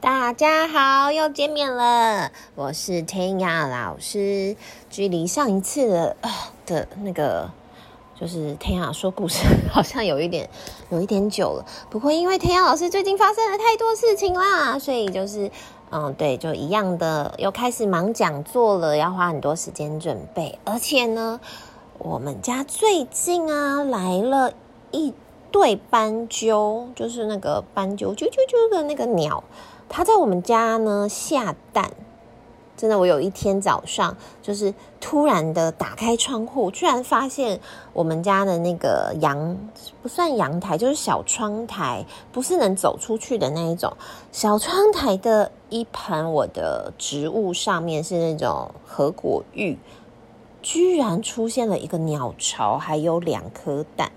大家好，又见面了，我是天雅老师。距离上一次的的那个，就是天雅说故事，好像有一点有一点久了。不过因为天雅老师最近发生了太多事情啦，所以就是嗯，对，就一样的，又开始忙讲座了，要花很多时间准备。而且呢，我们家最近啊来了一对斑鸠，就是那个斑鸠啾啾啾的那个鸟。它在我们家呢下蛋，真的，我有一天早上就是突然的打开窗户，居然发现我们家的那个阳不算阳台，就是小窗台，不是能走出去的那一种小窗台的一盆我的植物上面是那种合果芋，居然出现了一个鸟巢，还有两颗蛋。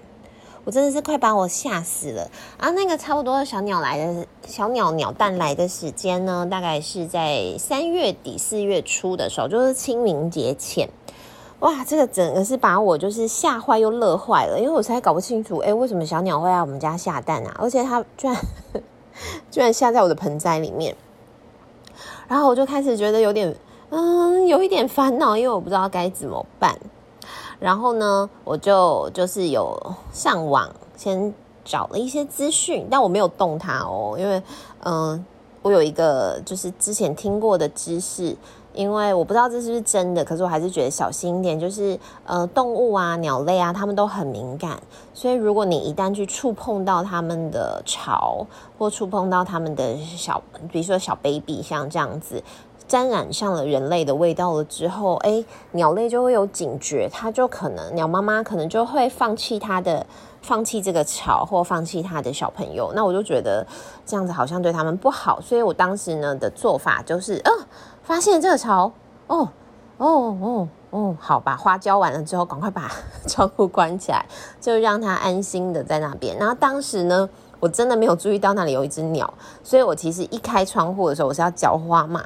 我真的是快把我吓死了啊！那个差不多小鸟来的小鸟鸟蛋来的时间呢，大概是在三月底四月初的时候，就是清明节前。哇，这个整个是把我就是吓坏又乐坏了，因为我实在搞不清楚，哎，为什么小鸟会来我们家下蛋啊？而且它居然 居然下在我的盆栽里面，然后我就开始觉得有点嗯，有一点烦恼，因为我不知道该怎么办。然后呢，我就就是有上网先找了一些资讯，但我没有动它哦，因为嗯、我有一个就是之前听过的知识，因为我不知道这是不是真的，可是我还是觉得小心一点，就是呃，动物啊、鸟类啊，它们都很敏感，所以如果你一旦去触碰到它们的巢，或触碰到它们的小，比如说小 baby，像这样子。沾染上了人类的味道了之后，哎，鸟类就会有警觉，它就可能鸟妈妈可能就会放弃它的，放弃这个巢或放弃它的小朋友。那我就觉得这样子好像对他们不好，所以我当时呢的做法就是，呃，发现这个巢，哦，哦，哦，哦，好吧，花浇完了之后，赶快把 窗户关起来，就让它安心的在那边。然后当时呢，我真的没有注意到那里有一只鸟，所以我其实一开窗户的时候，我是要浇花嘛。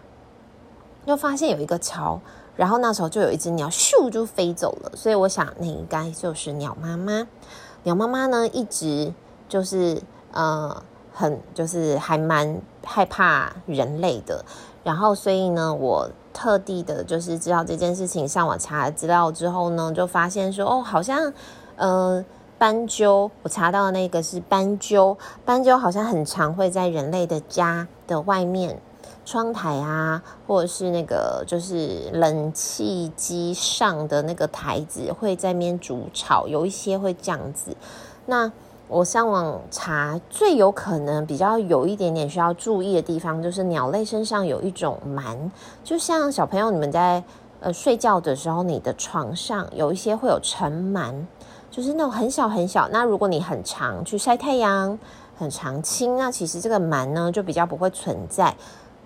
就发现有一个巢，然后那时候就有一只鸟咻就飞走了，所以我想那应该就是鸟妈妈。鸟妈妈呢一直就是呃很就是还蛮害怕人类的，然后所以呢我特地的就是知道这件事情，上网查资料之后呢，就发现说哦好像呃斑鸠，我查到的那个是斑鸠，斑鸠好像很常会在人类的家的外面。窗台啊，或者是那个就是冷气机上的那个台子，会在那边筑巢，有一些会这样子。那我上网查，最有可能比较有一点点需要注意的地方，就是鸟类身上有一种螨，就像小朋友你们在呃睡觉的时候，你的床上有一些会有尘螨，就是那种很小很小。那如果你很常去晒太阳，很常清，那其实这个螨呢就比较不会存在。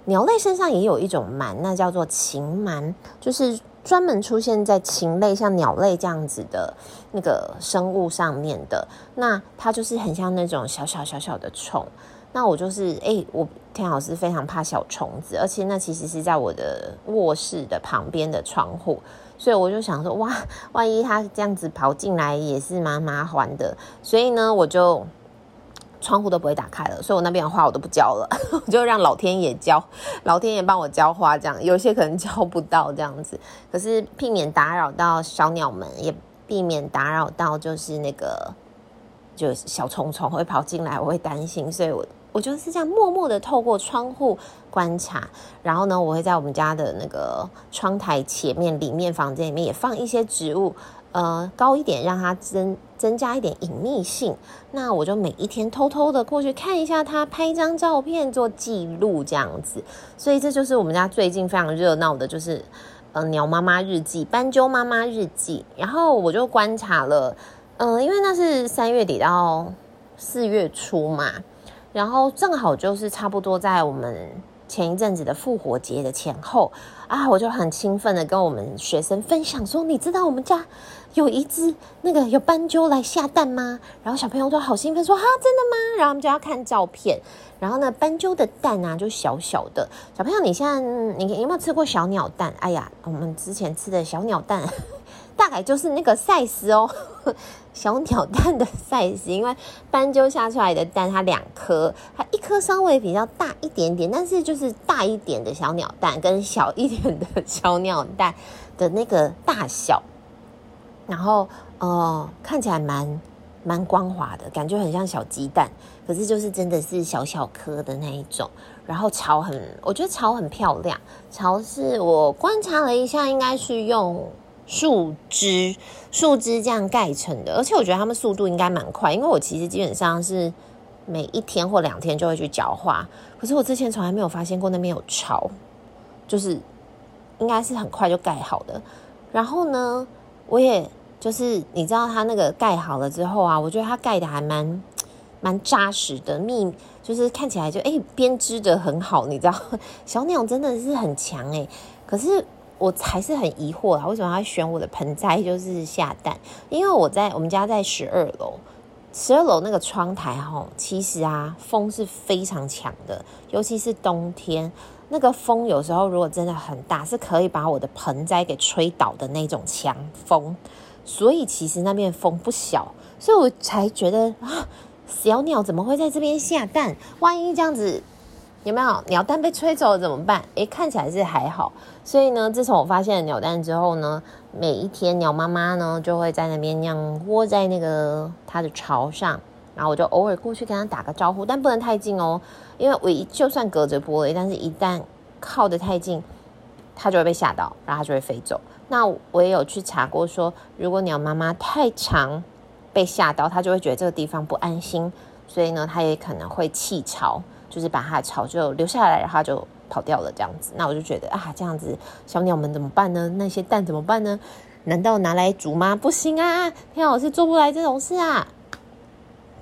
鸟类身上也有一种螨，那叫做禽螨，就是专门出现在禽类，像鸟类这样子的那个生物上面的。那它就是很像那种小小小小的虫。那我就是，哎、我弹老师非常怕小虫子，而且那其实是在我的卧室的旁边的窗户，所以我就想说，哇，万一它这样子跑进来也是蛮麻烦的。所以呢，我就。窗户都不会打开了，所以我那边的花我都不浇了，我 就让老天爷浇，老天爷帮我浇花，这样有些可能浇不到这样子，可是避免打扰到小鸟们，也避免打扰到就是那个就是小虫虫会跑进来，我会担心，所以我我就是这样默默的透过窗户观察，然后呢，我会在我们家的那个窗台前面里面房间里面也放一些植物。呃，高一点，让它增增加一点隐秘性。那我就每一天偷偷的过去看一下它，拍一张照片做记录，这样子。所以这就是我们家最近非常热闹的，就是呃鸟妈妈日记、斑鸠妈妈日记。然后我就观察了，嗯、因为那是三月底到四月初嘛，然后正好就是差不多在我们前一阵子的复活节的前后啊，我就很兴奋的跟我们学生分享说，你知道我们家。有一只那个有斑鸠来下蛋吗？然后小朋友都好兴奋说哈，真的吗？然后我们就要看照片。然后呢，斑鸠的蛋啊就小小的。小朋友，你现在你有没有吃过小鸟蛋？哎呀，我们之前吃的小鸟蛋 大概就是那个 size 哦，小鸟蛋的 size。因为斑鸠下出来的蛋，它两颗，它一颗稍微比较大一点点，但是就是大一点的小鸟蛋跟小一点的小鸟蛋的那个大小，然后呃，看起来蛮蛮光滑的，感觉很像小鸡蛋，可是就是真的是小小颗的那一种。然后巢很，我觉得巢很漂亮。巢是我观察了一下，应该是用树枝、树枝这样盖成的。而且我觉得它们速度应该蛮快，因为我其实基本上是每一天或两天就会去浇花。可是我之前从来没有发现过那边有巢，就是应该是很快就盖好的。然后呢，我也就是你知道它那个盖好了之后啊，我觉得它盖的还蛮蛮扎实的，密。就是看起来就哎编织的很好，你知道，小鸟真的是很强哎。可是我还是很疑惑啊，为什么要选我的盆栽就是下蛋？因为我在我们家在十二楼，十二楼那个窗台哈，其实啊风是非常强的，尤其是冬天，那个风有时候如果真的很大，是可以把我的盆栽给吹倒的那种强风。所以其实那边风不小，所以我才觉得啊。小鸟怎么会在这边下蛋？万一这样子有没有鸟蛋被吹走了怎么办？诶，看起来是还好。所以呢，自从我发现了鸟蛋之后呢，每一天鸟妈妈呢就会在那边那样窝在那个它的巢上，然后我就偶尔过去跟它打个招呼，但不能太近哦，因为我一就算隔着玻璃，但是一旦靠得太近，它就会被吓到，然后它就会飞走。那我也有去查过说，如果鸟妈妈太长。被吓到，它就会觉得这个地方不安心，所以呢，它也可能会弃巢，就是把它的巢就留下来，然后就跑掉了这样子。那我就觉得啊，这样子小鸟们怎么办呢？那些蛋怎么办呢？难道拿来煮吗？不行啊，天啊，我是做不来这种事啊。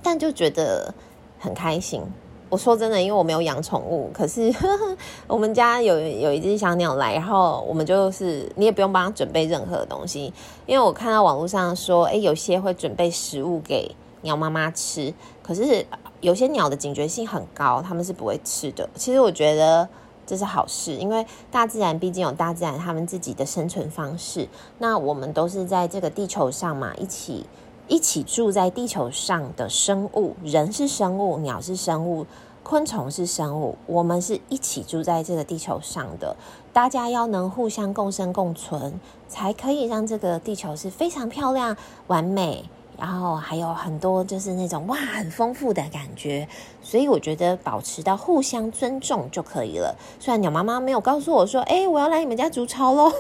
但就觉得很开心。我说真的，因为我没有养宠物，可是呵 呵我们家有有一只小鸟来，然后我们就是你也不用帮它准备任何东西，因为我看到网络上说，诶，有些会准备食物给鸟妈妈吃，可是有些鸟的警觉性很高，它们是不会吃的。其实我觉得这是好事，因为大自然毕竟有大自然他们自己的生存方式，那我们都是在这个地球上嘛，一起。一起住在地球上的生物，人是生物，鸟是生物，昆虫是生物，我们是一起住在这个地球上的。大家要能互相共生共存，才可以让这个地球是非常漂亮、完美，然后还有很多就是那种哇很丰富的感觉。所以我觉得保持到互相尊重就可以了。虽然鸟妈妈没有告诉我说，哎，我要来你们家筑巢喽，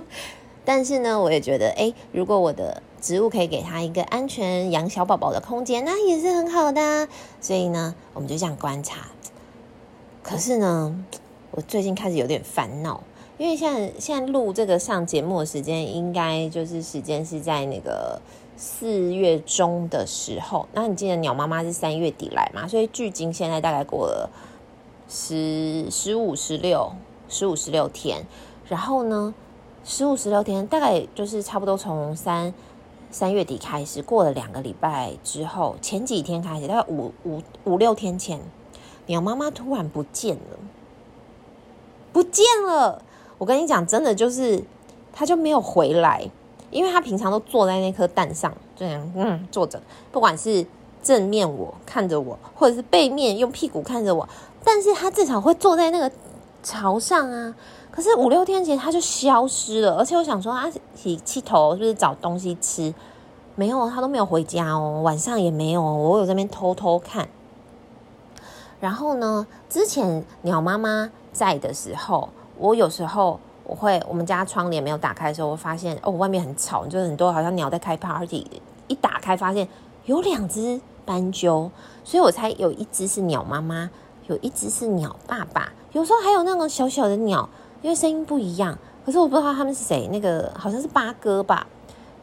但是呢，我也觉得，哎，如果我的。植物可以给它一个安全养小宝宝的空间，那也是很好的。所以呢，我们就这样观察。可是呢，我最近开始有点烦恼，因为现在现在录这个上节目的时间，应该就是时间是在那个四月中的时候。那你记得鸟妈妈是三月底来嘛？所以距今现在大概过了十十五、十六、十五、十六天。然后呢，十五、十六天大概就是差不多从三。三月底开始，过了两个礼拜之后，前几天开始，大概五五五六天前，鸟妈妈突然不见了，不见了。我跟你讲，真的就是，它就没有回来，因为它平常都坐在那颗蛋上，这样嗯坐着，不管是正面我看着我，或者是背面用屁股看着我，但是它至少会坐在那个巢上啊。可是五六天前它就消失了，而且我想说他起气头是不是找东西吃？没有，它都没有回家哦，晚上也没有。我有在那边偷偷看。然后呢，之前鸟妈妈在的时候，我有时候我会我们家窗帘没有打开的时候，我发现哦，外面很吵，就是很多好像鸟在开 party。一打开发现有两只斑鸠，所以我猜有一只是鸟妈妈，有一只是鸟爸爸，有时候还有那种小小的鸟。因为声音不一样，可是我不知道他们是谁。那个好像是八哥吧，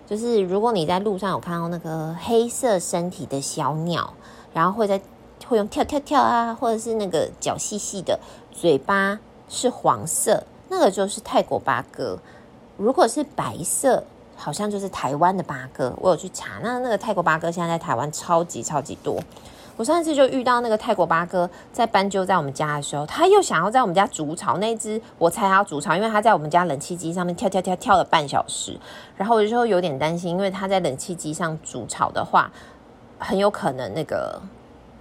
就是如果你在路上有看到那个黑色身体的小鸟，然后会在会用跳跳跳啊，或者是那个脚细细的，嘴巴是黄色，那个就是泰国八哥。如果是白色，好像就是台湾的八哥。我有去查，那那个泰国八哥现在在台湾超级超级多。我上次就遇到那个泰国八哥在斑鸠在我们家的时候，他又想要在我们家筑巢。那只我猜他要筑巢，因为他在我们家冷气机上面跳跳跳跳了半小时。然后我就有点担心，因为他在冷气机上筑巢的话，很有可能那个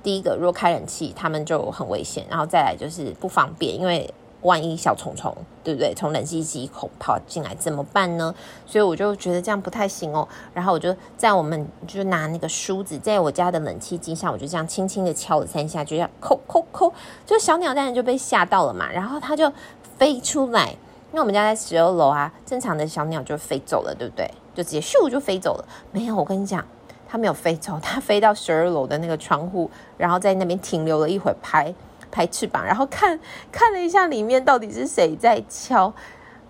第一个如果开冷气，他们就很危险。然后再来就是不方便，因为。万一小虫虫，对不对？从冷气机口跑进来怎么办呢？所以我就觉得这样不太行哦。然后我就在我们就拿那个梳子，在我家的冷气机上，我就这样轻轻的敲了三下，就这样扣扣扣，就小鸟蛋就被吓到了嘛。然后它就飞出来，因为我们家在十二楼啊，正常的小鸟就飞走了，对不对？就直接咻就飞走了。没有，我跟你讲，它没有飞走，它飞到十二楼的那个窗户，然后在那边停留了一会儿。拍拍翅膀，然后看看了一下里面到底是谁在敲，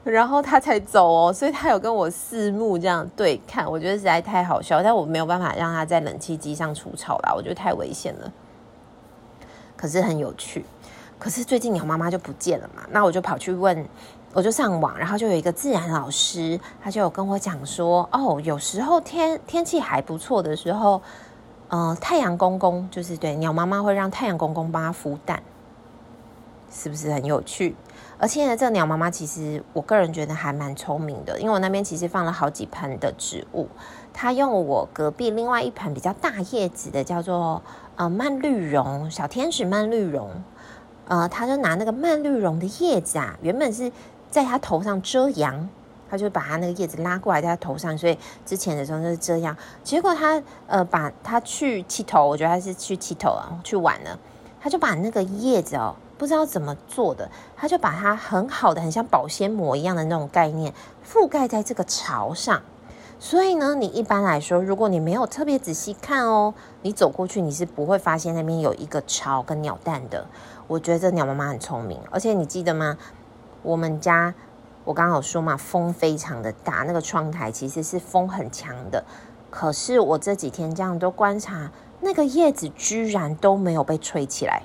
然后他才走哦。所以他有跟我四目这样对看，我觉得实在太好笑，但我没有办法让他在冷气机上除草啦，我觉得太危险了。可是很有趣。可是最近鸟妈妈就不见了嘛，那我就跑去问，我就上网，然后就有一个自然老师，他就有跟我讲说，哦，有时候天天气还不错的时候，呃，太阳公公就是对鸟妈妈会让太阳公公帮它孵蛋。是不是很有趣？而且呢，这个鸟妈妈其实我个人觉得还蛮聪明的，因为我那边其实放了好几盆的植物，她用我隔壁另外一盆比较大叶子的，叫做呃蔓绿绒小天使蔓绿绒，呃，她就拿那个蔓绿绒的叶子啊，原本是在她头上遮阳，她就把她那个叶子拉过来在她头上，所以之前的时候就是这样。结果她呃把她去剃头，我觉得她是去剃头啊，去玩了，她就把那个叶子哦。不知道怎么做的，他就把它很好的，很像保鲜膜一样的那种概念覆盖在这个巢上。所以呢，你一般来说，如果你没有特别仔细看哦，你走过去你是不会发现那边有一个巢跟鸟蛋的。我觉得这鸟妈妈很聪明，而且你记得吗？我们家我刚好说嘛，风非常的大，那个窗台其实是风很强的。可是我这几天这样都观察，那个叶子居然都没有被吹起来。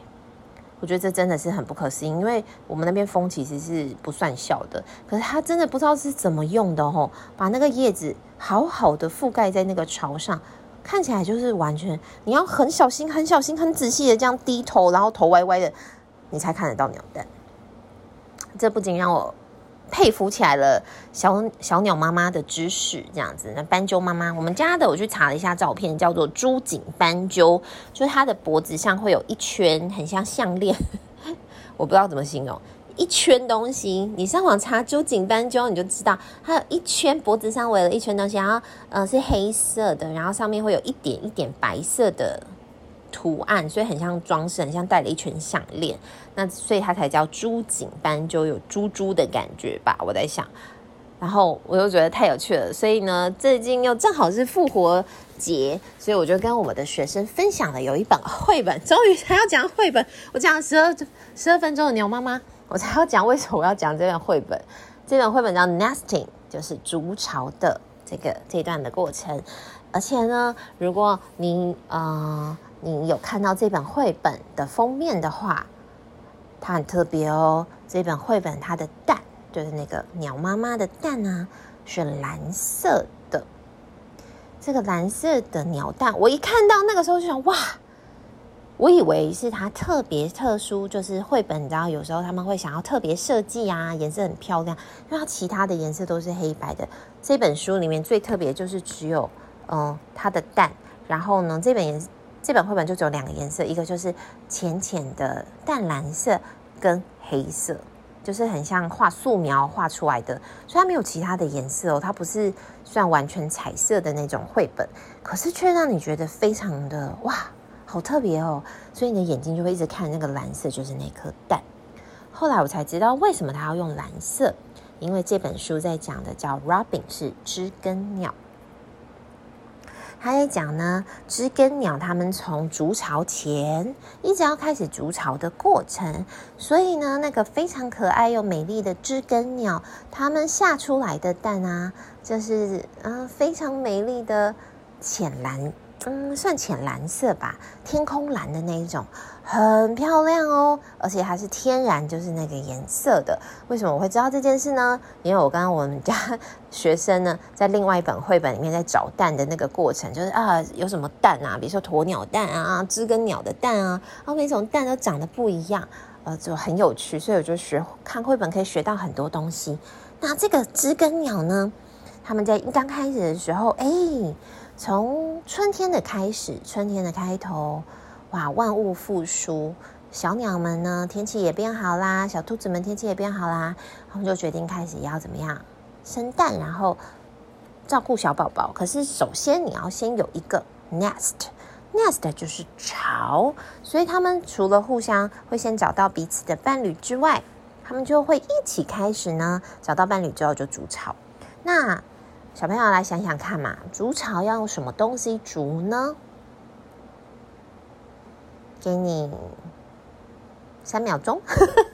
我觉得这真的是很不可思议，因为我们那边风其实是不算小的，可是它真的不知道是怎么用的吼，把那个叶子好好的覆盖在那个巢上，看起来就是完全你要很小心、很小心、很仔细的这样低头，然后头歪歪的，你才看得到鸟蛋。这不仅让我。佩服起来了，小小鸟妈妈的知识这样子。那斑鸠妈妈，我们家的我去查了一下照片，叫做朱颈斑鸠，就是它的脖子上会有一圈很像项链，我不知道怎么形容，一圈东西。你上网查朱颈斑鸠，你就知道它有一圈脖子上围了一圈东西，然后呃是黑色的，然后上面会有一点一点白色的。图案，所以很像装饰，很像戴了一圈项链。那所以它才叫珠颈斑，就有珠珠的感觉吧？我在想，然后我又觉得太有趣了。所以呢，最近又正好是复活节，所以我就跟我的学生分享了有一本绘本。终于才要讲绘本，我讲了十二十二分钟的牛妈妈，我才要讲为什么我要讲这本绘本。这本绘本叫 Nesting，就是筑巢的这个这一段的过程。而且呢，如果你呃。你有看到这本绘本的封面的话，它很特别哦。这本绘本它的蛋，就是那个鸟妈妈的蛋啊，是蓝色的。这个蓝色的鸟蛋，我一看到那个时候就想，哇，我以为是它特别特殊，就是绘本，你知道有时候他们会想要特别设计啊，颜色很漂亮，因为它其他的颜色都是黑白的。这本书里面最特别就是只有嗯它的蛋，然后呢这本颜色。这本绘本就只有两个颜色，一个就是浅浅的淡蓝色跟黑色，就是很像画素描画出来的，所以它没有其他的颜色哦，它不是算完全彩色的那种绘本，可是却让你觉得非常的哇，好特别哦，所以你的眼睛就会一直看那个蓝色，就是那颗蛋。后来我才知道为什么他要用蓝色，因为这本书在讲的叫 Robin 是知更鸟。他在讲呢，知更鸟他们从筑巢前一直要开始筑巢的过程，所以呢，那个非常可爱又美丽的知更鸟，它们下出来的蛋啊，就是嗯非常美丽的浅蓝，嗯算浅蓝色吧，天空蓝的那一种，很漂亮哦，而且它是天然就是那个颜色的。为什么我会知道这件事呢？因为我刚刚我们家学生呢，在另外一本绘本里面在找蛋的那个过程，就是啊，有什么蛋啊，比如说鸵鸟蛋啊，知更鸟的蛋啊，然后每种蛋都长得不一样，呃，就很有趣，所以我就学看绘本可以学到很多东西。那这个知更鸟呢，他们在刚开始的时候，哎。从春天的开始，春天的开头，哇，万物复苏，小鸟们呢，天气也变好啦，小兔子们天气也变好啦，他们就决定开始要怎么样生蛋，然后照顾小宝宝。可是首先你要先有一个 nest，nest 就是巢，所以他们除了互相会先找到彼此的伴侣之外，他们就会一起开始呢，找到伴侣之后就筑巢。那小朋友来想想看嘛，筑巢要用什么东西筑呢？给你三秒钟。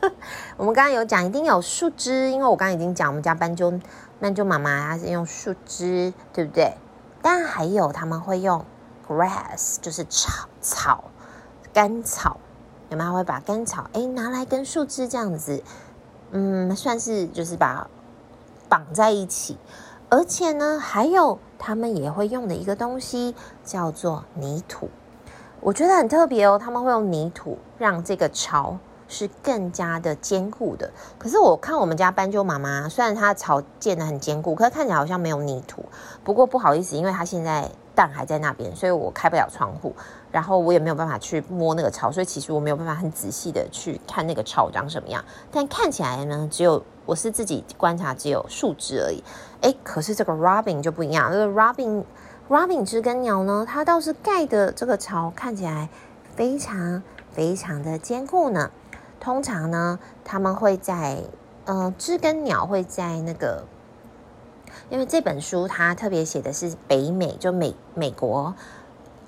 我们刚刚有讲，一定有树枝，因为我刚刚已经讲，我们家斑鸠斑鸠妈妈她是用树枝，对不对？但还有他们会用 grass，就是草草干草，有没有会把干草哎拿来跟树枝这样子，嗯，算是就是把绑在一起。而且呢，还有他们也会用的一个东西叫做泥土，我觉得很特别哦。他们会用泥土让这个巢是更加的坚固的。可是我看我们家斑鸠妈妈，虽然它巢建得很坚固，可是看起来好像没有泥土。不过不好意思，因为它现在蛋还在那边，所以我开不了窗户，然后我也没有办法去摸那个巢，所以其实我没有办法很仔细的去看那个巢长什么样。但看起来呢，只有。我是自己观察，只有树枝而已。诶，可是这个 robin 就不一样。这个 robin robin 知更鸟呢，它倒是盖的这个巢看起来非常非常的坚固呢。通常呢，他们会在呃知更鸟会在那个，因为这本书它特别写的是北美，就美美国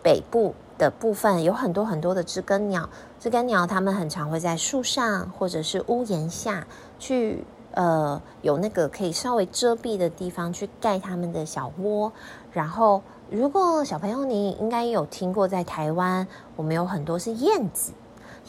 北部的部分有很多很多的知更鸟。知更鸟它们很常会在树上或者是屋檐下去。呃，有那个可以稍微遮蔽的地方去盖他们的小窝。然后，如果小朋友你应该有听过，在台湾我们有很多是燕子，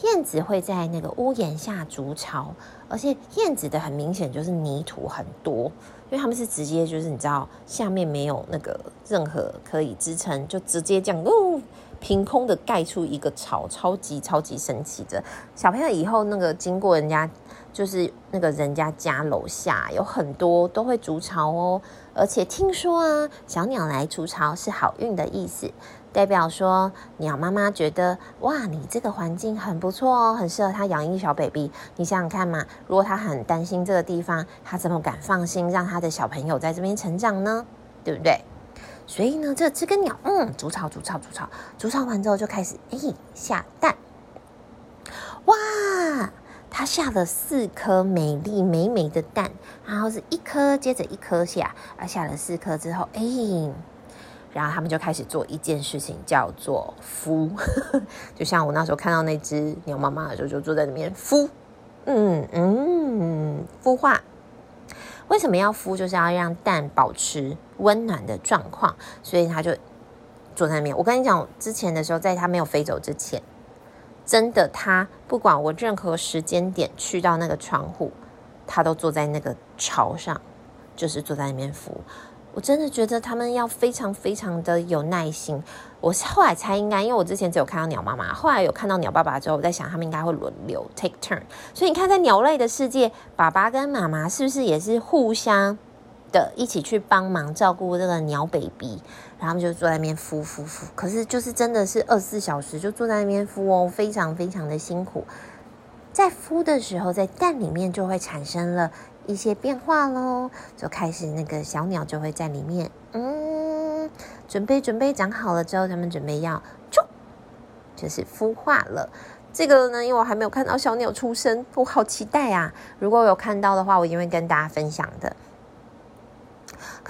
燕子会在那个屋檐下筑巢，而且燕子的很明显就是泥土很多，因为他们是直接就是你知道下面没有那个任何可以支撑，就直接这样哦，凭空的盖出一个巢，超级超级神奇的。小朋友以后那个经过人家。就是那个人家家楼下有很多都会筑巢哦，而且听说啊，小鸟来筑巢是好运的意思，代表说鸟妈妈觉得哇，你这个环境很不错哦，很适合它养一小 baby。你想想看嘛，如果它很担心这个地方，它怎么敢放心让它的小朋友在这边成长呢？对不对？所以呢，这知更鸟，嗯，筑巢，筑巢，筑巢，筑巢完之后就开始诶下蛋，哇！它下了四颗美丽美美的蛋，然后是一颗接着一颗下，而，下了四颗之后，哎，然后他们就开始做一件事情，叫做孵。就像我那时候看到那只鸟妈妈的时候，就坐在里面孵，嗯嗯，孵化。为什么要孵？就是要让蛋保持温暖的状况，所以他就坐在那边。我跟你讲，之前的时候，在它没有飞走之前。真的，他不管我任何时间点去到那个窗户，他都坐在那个巢上，就是坐在那边孵。我真的觉得他们要非常非常的有耐心。我后来才应该，因为我之前只有看到鸟妈妈，后来有看到鸟爸爸之后，我在想他们应该会轮流 take turn。所以你看，在鸟类的世界，爸爸跟妈妈是不是也是互相的一起去帮忙照顾这个鸟 baby？然后他们就坐在那边孵孵孵，可是就是真的是二十四小时就坐在那边孵哦，非常非常的辛苦。在孵的时候，在蛋里面就会产生了一些变化喽，就开始那个小鸟就会在里面，嗯，准备准备长好了之后，他们准备要就就是孵化了。这个呢，因为我还没有看到小鸟出生，我好期待啊！如果有看到的话，我一定会跟大家分享的。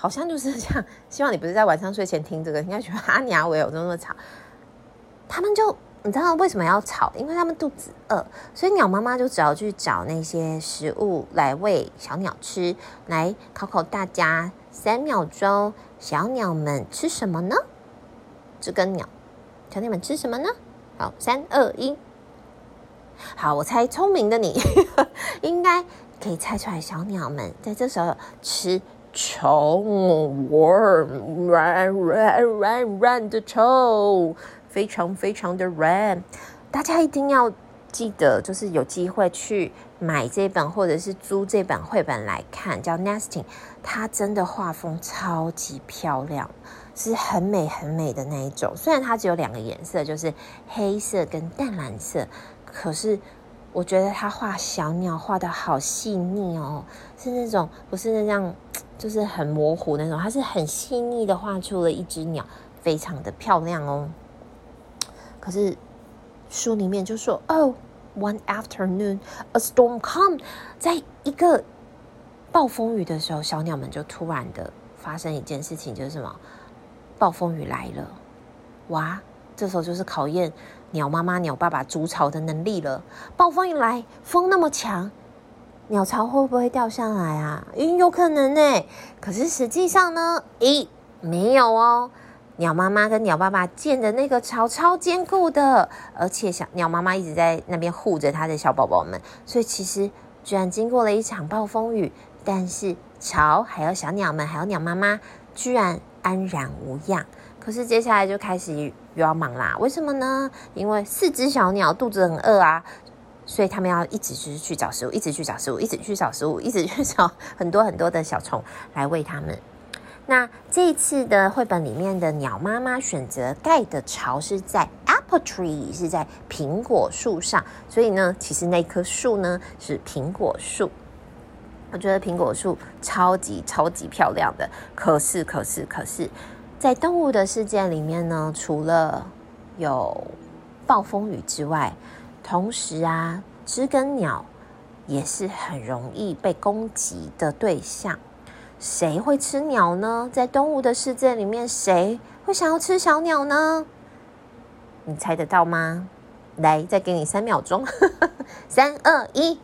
好像就是这样。希望你不是在晚上睡前听这个，应该觉得阿鸟尾有这么吵。他们就你知道为什么要吵？因为他们肚子饿，所以鸟妈妈就只要去找那些食物来喂小鸟吃。来考考大家，三秒钟，小鸟们吃什么呢？这根鸟，小鸟们吃什么呢？好，三二一，好，我猜聪明的你 应该可以猜出来，小鸟们在这时候吃。虫，worm，软软软软的虫，非常非常的软。大家一定要记得，就是有机会去买这本或者是租这本绘本来看，叫《Nesting》，它真的画风超级漂亮，是很美很美的那一种。虽然它只有两个颜色，就是黑色跟淡蓝色，可是我觉得它画小鸟画得好细腻哦，是那种不是那样。就是很模糊那种，它是很细腻的画出了一只鸟，非常的漂亮哦。可是书里面就说哦，one afternoon a storm come，在一个暴风雨的时候，小鸟们就突然的发生一件事情，就是什么？暴风雨来了，哇！这时候就是考验鸟妈妈、鸟爸爸筑巢的能力了。暴风雨来，风那么强。鸟巢会不会掉下来啊？嗯，有可能呢。可是实际上呢，咦，没有哦。鸟妈妈跟鸟爸爸建的那个巢超坚固的，而且小鸟妈妈一直在那边护着它的小宝宝们，所以其实居然经过了一场暴风雨，但是巢还有小鸟们还有鸟妈妈居然安然无恙。可是接下来就开始又要忙啦，为什么呢？因为四只小鸟肚子很饿啊。所以他们要一直就是去找食物，一直去找食物，一直去找食物，一直去找很多很多的小虫来喂它们。那这一次的绘本里面的鸟妈妈选择盖的巢是在 apple tree，是在苹果树上。所以呢，其实那棵树呢是苹果树。我觉得苹果树超级超级漂亮的。可是可是可是，在动物的世界里面呢，除了有暴风雨之外，同时啊，知更鸟也是很容易被攻击的对象。谁会吃鸟呢？在动物的世界里面，谁会想要吃小鸟呢？你猜得到吗？来，再给你三秒钟，三二一。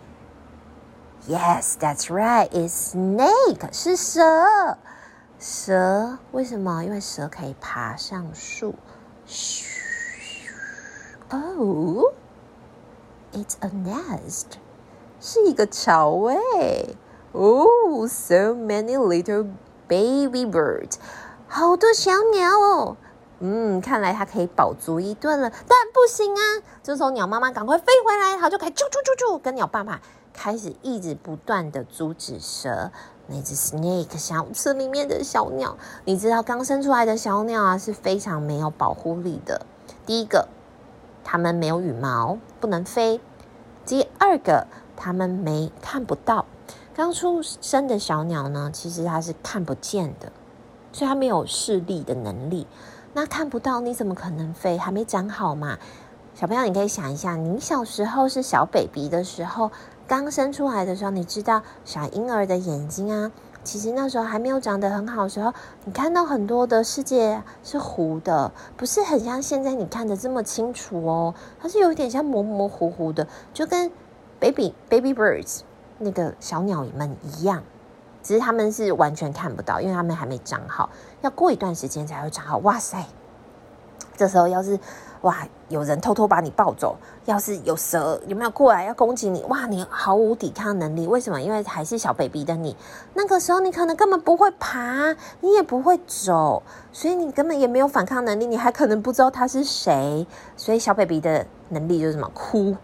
Yes, that's right，is snake. 是蛇。蛇为什么？因为蛇可以爬上树。嘘。哦。It's a nest，是一个巢诶。Oh, so many little baby birds，好多小鸟哦。嗯，看来它可以饱足一顿了。但不行啊，这时候鸟妈妈赶快飞回来，它就开始啾啾啾啾，跟鸟爸爸开始一直不断的阻止蛇。那只 snake 想吃里面的小鸟。你知道刚生出来的小鸟啊是非常没有保护力的。第一个。它们没有羽毛，不能飞。第二个，它们没看不到。刚出生的小鸟呢，其实它是看不见的，所以它没有视力的能力。那看不到，你怎么可能飞？还没长好嘛。小朋友，你可以想一下，你小时候是小 baby 的时候，刚生出来的时候，你知道小婴儿的眼睛啊。其实那时候还没有长得很好的时候，你看到很多的世界是糊的，不是很像现在你看得这么清楚哦。它是有点像模模糊糊的，就跟 baby baby birds 那个小鸟们一样，只是他们是完全看不到，因为他们还没长好，要过一段时间才会长好。哇塞，这时候要是。哇！有人偷偷把你抱走，要是有蛇有没有过来要攻击你？哇！你毫无抵抗能力，为什么？因为还是小 baby 的你，那个时候你可能根本不会爬，你也不会走，所以你根本也没有反抗能力，你还可能不知道他是谁。所以小 baby 的能力就是什么？哭，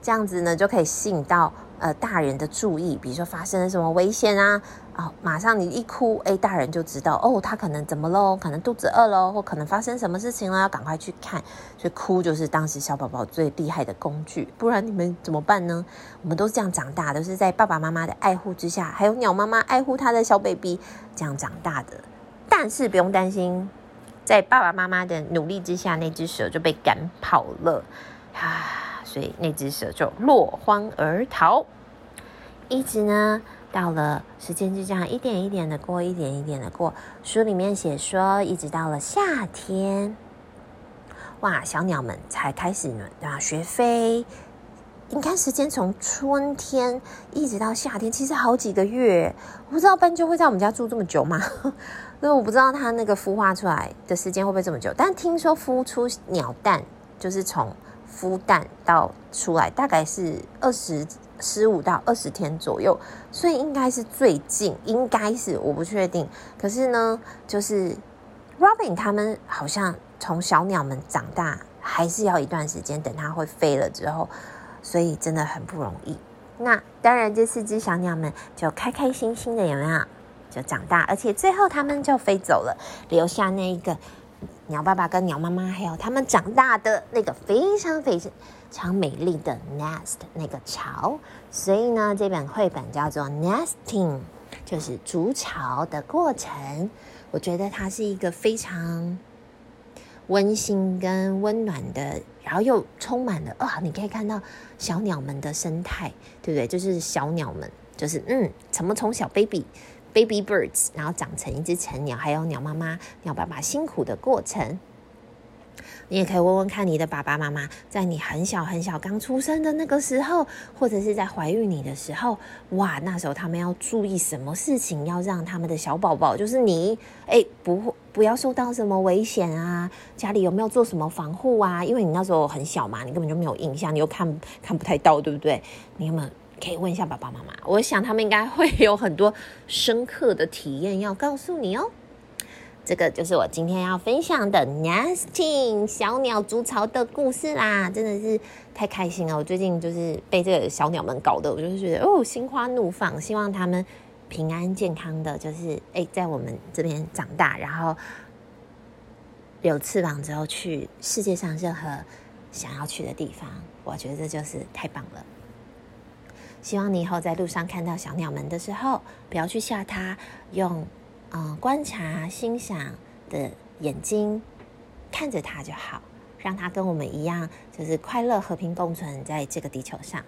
这样子呢就可以吸引到呃大人的注意，比如说发生了什么危险啊。马上你一哭，哎，大人就知道哦，他可能怎么喽？可能肚子饿喽，或可能发生什么事情了，要赶快去看。所以哭就是当时小宝宝最厉害的工具，不然你们怎么办呢？我们都是这样长大，都是在爸爸妈妈的爱护之下，还有鸟妈妈爱护他的小 baby 这样长大的。但是不用担心，在爸爸妈妈的努力之下，那只蛇就被赶跑了啊，所以那只蛇就落荒而逃。一直呢。到了时间就这样一点一点的过，一点一点的过。书里面写说，一直到了夏天，哇，小鸟们才开始呢啊学飞。你看时间从春天一直到夏天，其实好几个月。我不知道斑鸠会在我们家住这么久吗？因为我不知道它那个孵化出来的时间会不会这么久。但听说孵出鸟蛋，就是从孵蛋到出来，大概是二十十五到二十天左右，所以应该是最近，应该是我不确定。可是呢，就是 Robin 他们好像从小鸟们长大，还是要一段时间，等它会飞了之后。所以真的很不容易。那当然，这四只小鸟们就开开心心的，有没有？就长大，而且最后它们就飞走了，留下那一个鸟爸爸跟鸟妈妈，还有他们长大的那个非常非常美丽的 nest 那个巢。所以呢，这本绘本叫做 Nesting，就是筑巢的过程。我觉得它是一个非常。温馨跟温暖的，然后又充满了啊、哦！你可以看到小鸟们的生态，对不对？就是小鸟们，就是嗯，怎么从小 baby baby birds，然后长成一只成鸟，还有鸟妈妈、鸟爸爸辛苦的过程。你也可以问问看你的爸爸妈妈，在你很小很小刚出生的那个时候，或者是在怀孕你的时候，哇，那时候他们要注意什么事情，要让他们的小宝宝，就是你，哎，不会不要受到什么危险啊？家里有没有做什么防护啊？因为你那时候很小嘛，你根本就没有印象，你又看看不太到，对不对？你有没有可以问一下爸爸妈妈？我想他们应该会有很多深刻的体验要告诉你哦。这个就是我今天要分享的 nesting 小鸟筑巢的故事啦，真的是太开心了！我最近就是被这个小鸟们搞得，我就是觉得哦，心花怒放，希望他们平安健康的，就是诶，在我们这边长大，然后有翅膀之后去世界上任何想要去的地方，我觉得这就是太棒了。希望你以后在路上看到小鸟们的时候，不要去吓它，用。嗯，观察、欣赏的眼睛看着它就好，让它跟我们一样，就是快乐、和平共存在这个地球上。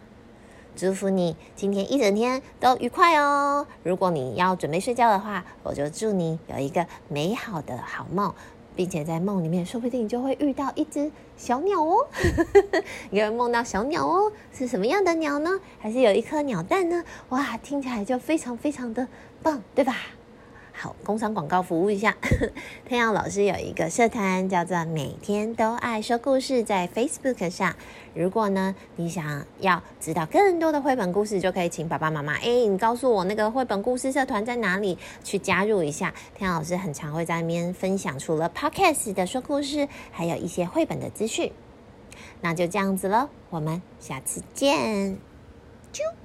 祝福你今天一整天都愉快哦！如果你要准备睡觉的话，我就祝你有一个美好的好梦，并且在梦里面，说不定就会遇到一只小鸟哦。你会梦到小鸟哦，是什么样的鸟呢？还是有一颗鸟蛋呢？哇，听起来就非常非常的棒，对吧？好，工商广告服务一下。天耀老师有一个社团叫做“每天都爱说故事”在 Facebook 上。如果呢，你想要知道更多的绘本故事，就可以请爸爸妈妈，哎，你告诉我那个绘本故事社团在哪里，去加入一下。天耀老师很常会在那边分享，除了 Podcast 的说故事，还有一些绘本的资讯。那就这样子喽，我们下次见，啾。